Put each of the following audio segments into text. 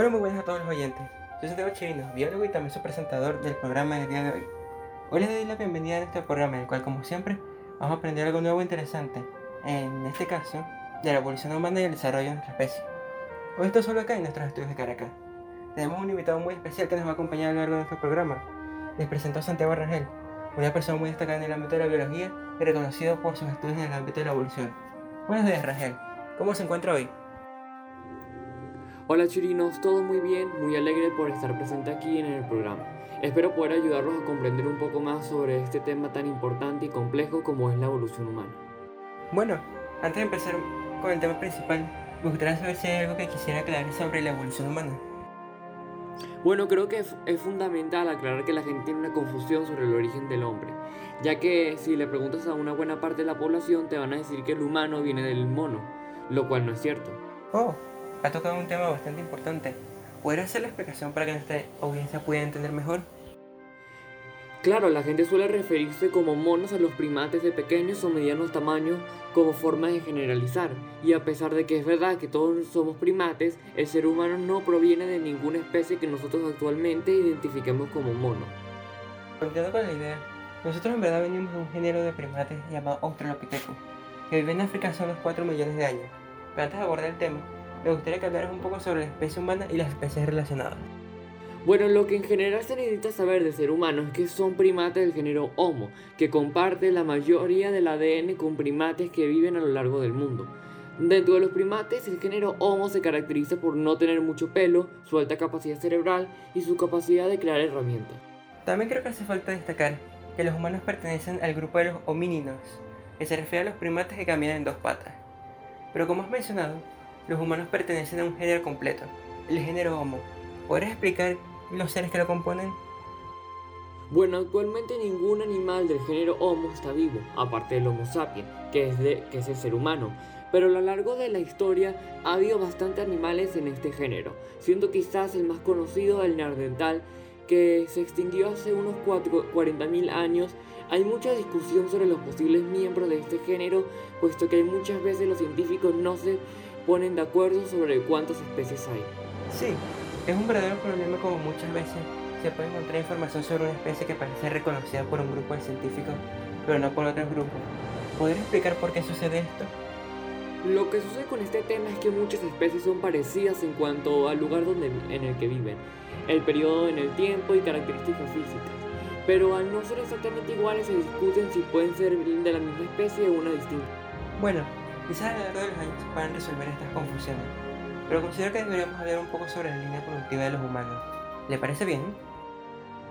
Hola, muy buenas a todos los oyentes. Soy Santiago Chirino, biólogo y también su presentador del programa del día de hoy. Hoy les doy la bienvenida a este programa, en el cual, como siempre, vamos a aprender algo nuevo e interesante. En este caso, de la evolución humana y el desarrollo de nuestra especie. Hoy esto solo acá en nuestros estudios de Caracas. Tenemos un invitado muy especial que nos va a acompañar a lo largo de nuestro programa. Les presento a Santiago Rangel, una persona muy destacada en el ámbito de la biología y reconocido por sus estudios en el ámbito de la evolución. Buenos días, Rangel. ¿Cómo se encuentra hoy? Hola chirinos, todo muy bien, muy alegre por estar presente aquí en el programa. Espero poder ayudarlos a comprender un poco más sobre este tema tan importante y complejo como es la evolución humana. Bueno, antes de empezar con el tema principal, me gustaría saber si hay algo que quisiera aclarar sobre la evolución humana. Bueno, creo que es fundamental aclarar que la gente tiene una confusión sobre el origen del hombre, ya que si le preguntas a una buena parte de la población te van a decir que el humano viene del mono, lo cual no es cierto. Oh, ha tocado un tema bastante importante. ¿Podría hacer la explicación para que nuestra audiencia pueda entender mejor? Claro, la gente suele referirse como monos a los primates de pequeños o medianos tamaños como forma de generalizar, y a pesar de que es verdad que todos somos primates, el ser humano no proviene de ninguna especie que nosotros actualmente identifiquemos como mono. Continuando con la idea, nosotros en verdad venimos de un género de primates llamado Australopithecus, que vive en África hace unos 4 millones de años. Pero antes de abordar el tema, me gustaría que hablaras un poco sobre la especie humana y las especies relacionadas. Bueno, lo que en general se necesita saber de ser humano es que son primates del género Homo, que comparte la mayoría del ADN con primates que viven a lo largo del mundo. Dentro de los primates, el género Homo se caracteriza por no tener mucho pelo, su alta capacidad cerebral y su capacidad de crear herramientas. También creo que hace falta destacar que los humanos pertenecen al grupo de los homínidos, que se refiere a los primates que caminan en dos patas. Pero como has mencionado, los humanos pertenecen a un género completo, el género Homo. ¿Podrías explicar los seres que lo componen? Bueno, actualmente ningún animal del género Homo está vivo, aparte del Homo sapiens, que es, el ser humano. Pero a lo largo de la historia ha habido bastantes animales en este género, siendo quizás el más conocido el neandertal, que se extinguió hace unos 40.000 años. Hay mucha discusión sobre los posibles miembros de este género, puesto que muchas veces los científicos no se ponen de acuerdo sobre cuántas especies hay. Sí, es un verdadero problema como muchas veces se puede encontrar información sobre una especie que parece reconocida por un grupo de científicos, pero no por otros grupos. ¿Podrías explicar por qué sucede esto? Lo que sucede con este tema es que muchas especies son parecidas en cuanto al lugar donde, en el que viven, el periodo en el tiempo y características físicas. Pero al no ser exactamente iguales se discuten si pueden ser de la misma especie o una distinta. Bueno, Quizás a lo largo de los años puedan resolver estas confusiones, pero considero que deberíamos hablar un poco sobre la línea productiva de los humanos. ¿Le parece bien?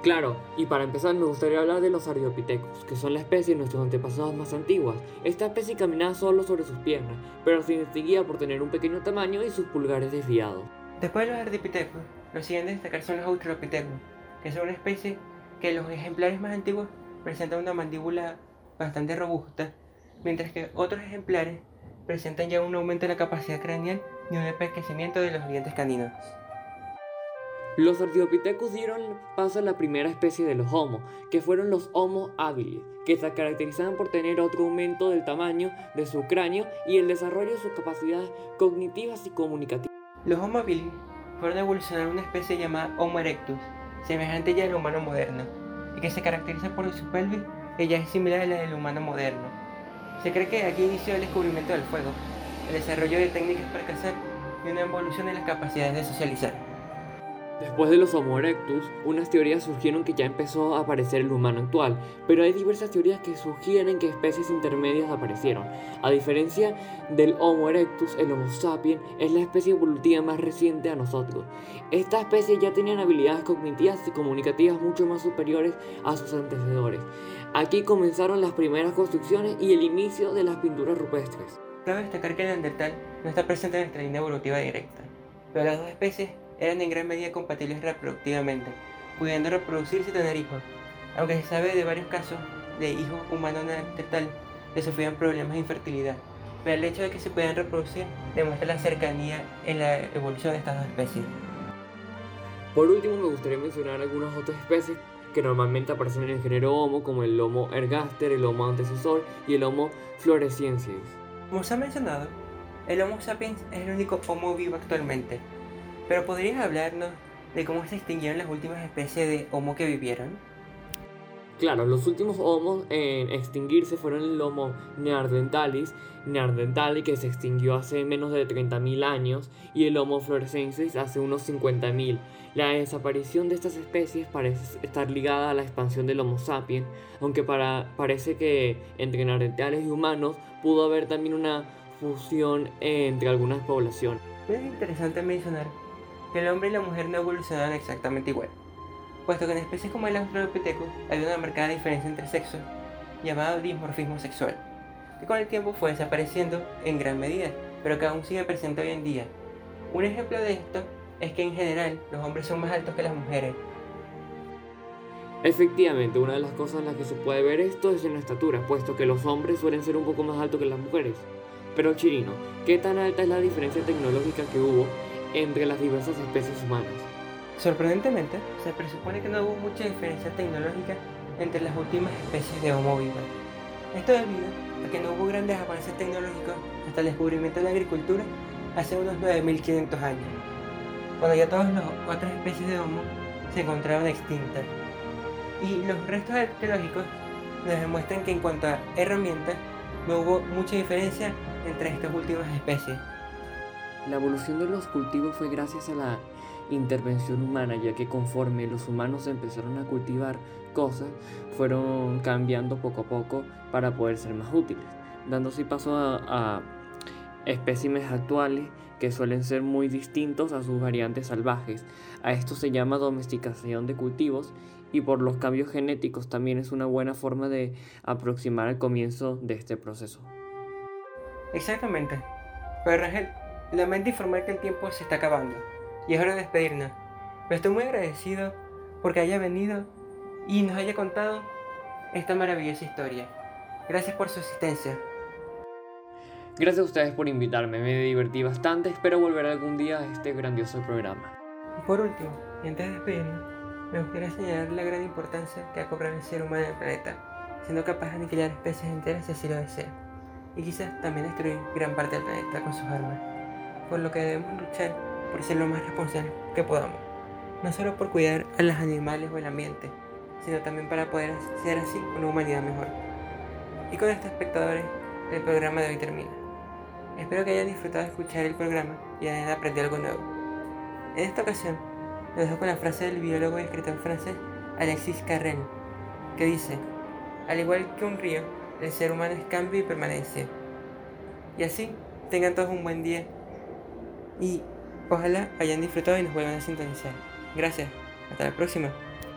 Claro, y para empezar me gustaría hablar de los Ardiopithecus, que son la especie de nuestros antepasados más antiguas. Esta especie caminaba solo sobre sus piernas, pero se distinguía por tener un pequeño tamaño y sus pulgares desviados. Después de los Ardiopithecus, los siguientes destacar son los Australopithecus, que son una especie que los ejemplares más antiguos presentan una mandíbula bastante robusta, mientras que otros ejemplares presentan ya un aumento de la capacidad craneal y un enriquecimiento de los dientes caninos. Los Archaeopithecus dieron paso a la primera especie de los Homo, que fueron los Homo habilis, que se caracterizaban por tener otro aumento del tamaño de su cráneo y el desarrollo de sus capacidades cognitivas y comunicativas. Los Homo habilis fueron a evolucionar una especie llamada Homo erectus, semejante ya al humano moderno, y que se caracteriza por su pelvis que ya es similar a la del humano moderno. Se cree que aquí inició el descubrimiento del fuego, el desarrollo de técnicas para cazar y una evolución en las capacidades de socializar. Después de los Homo erectus, unas teorías surgieron que ya empezó a aparecer el humano actual, pero hay diversas teorías que sugieren que especies intermedias aparecieron. A diferencia del Homo erectus, el Homo sapiens es la especie evolutiva más reciente a nosotros. Esta especie ya tenían habilidades cognitivas y comunicativas mucho más superiores a sus antecedores. Aquí comenzaron las primeras construcciones y el inicio de las pinturas rupestres. Cabe destacar que el Neandertal no está presente en nuestra línea evolutiva directa, pero las dos especies eran en gran medida compatibles reproductivamente, pudiendo reproducirse y tener hijos, aunque se sabe de varios casos de hijos humanos neandertal que sufrían problemas de infertilidad. Pero el hecho de que se puedan reproducir demuestra la cercanía en la evolución de estas dos especies. Por último, me gustaría mencionar algunas otras especies que normalmente aparecen en el género Homo, como el Homo ergaster, el Homo antecesor y el Homo floresiensis. Como se ha mencionado, el Homo sapiens es el único Homo vivo actualmente. Pero ¿podrías hablarnos de cómo se extinguieron las últimas especies de Homo que vivieron? Claro, los últimos homos en extinguirse fueron el Homo neanderthalis, neanderthali que se extinguió hace menos de 30.000 años, y el Homo floresiensis hace unos 50.000. La desaparición de estas especies parece estar ligada a la expansión del Homo sapiens, aunque para, parece que entre neandertales y humanos pudo haber también una fusión entre algunas poblaciones. Es interesante mencionar que el hombre y la mujer no evolucionaron exactamente igual puesto que en especies como el Australopithecus hay una marcada diferencia entre sexos, llamado dimorfismo sexual, que con el tiempo fue desapareciendo en gran medida, pero que aún sigue presente hoy en día. Un ejemplo de esto es que en general los hombres son más altos que las mujeres. Efectivamente, una de las cosas en las que se puede ver esto es en la estatura, puesto que los hombres suelen ser un poco más altos que las mujeres. Pero Chirino, ¿qué tan alta es la diferencia tecnológica que hubo entre las diversas especies humanas? Sorprendentemente, se presupone que no hubo mucha diferencia tecnológica entre las últimas especies de Homo. Esto debido a que no hubo grandes avances tecnológicos hasta el descubrimiento de la agricultura hace unos 9500 años, cuando ya todas las otras especies de Homo se encontraban extintas. Y los restos arqueológicos nos demuestran que en cuanto a herramientas, no hubo mucha diferencia entre estas últimas especies. La evolución de los cultivos fue gracias a la intervención humana, ya que conforme los humanos empezaron a cultivar cosas, fueron cambiando poco a poco para poder ser más útiles, dando así paso a, a espécimes actuales que suelen ser muy distintos a sus variantes salvajes. A esto se llama domesticación de cultivos y por los cambios genéticos también es una buena forma de aproximar el comienzo de este proceso. Exactamente. Lamento informar que el tiempo se está acabando y es hora de despedirnos. Pero estoy muy agradecido porque haya venido y nos haya contado esta maravillosa historia. Gracias por su asistencia. Gracias a ustedes por invitarme, me divertí bastante, espero volver algún día a este grandioso programa. por último, y antes de despedirnos, me gustaría señalar la gran importancia que ha cobrado el ser humano en el planeta, siendo capaz de aniquilar especies enteras si así lo desea, y quizás también destruir gran parte del planeta con sus armas, por lo que debemos luchar por ser lo más responsables que podamos, no solo por cuidar a los animales o el ambiente, sino también para poder hacer así una humanidad mejor. Y con esto, espectadores, el programa de hoy termina. Espero que hayan disfrutado de escuchar el programa y hayan aprendido algo nuevo. En esta ocasión, lo dejo con la frase del biólogo y escritor francés Alexis Carrel, que dice, al igual que un río, el ser humano es cambio y permanencia. Y así, tengan todos un buen día y Ojalá hayan disfrutado y nos vuelvan a sintonizar. Gracias. Hasta la próxima.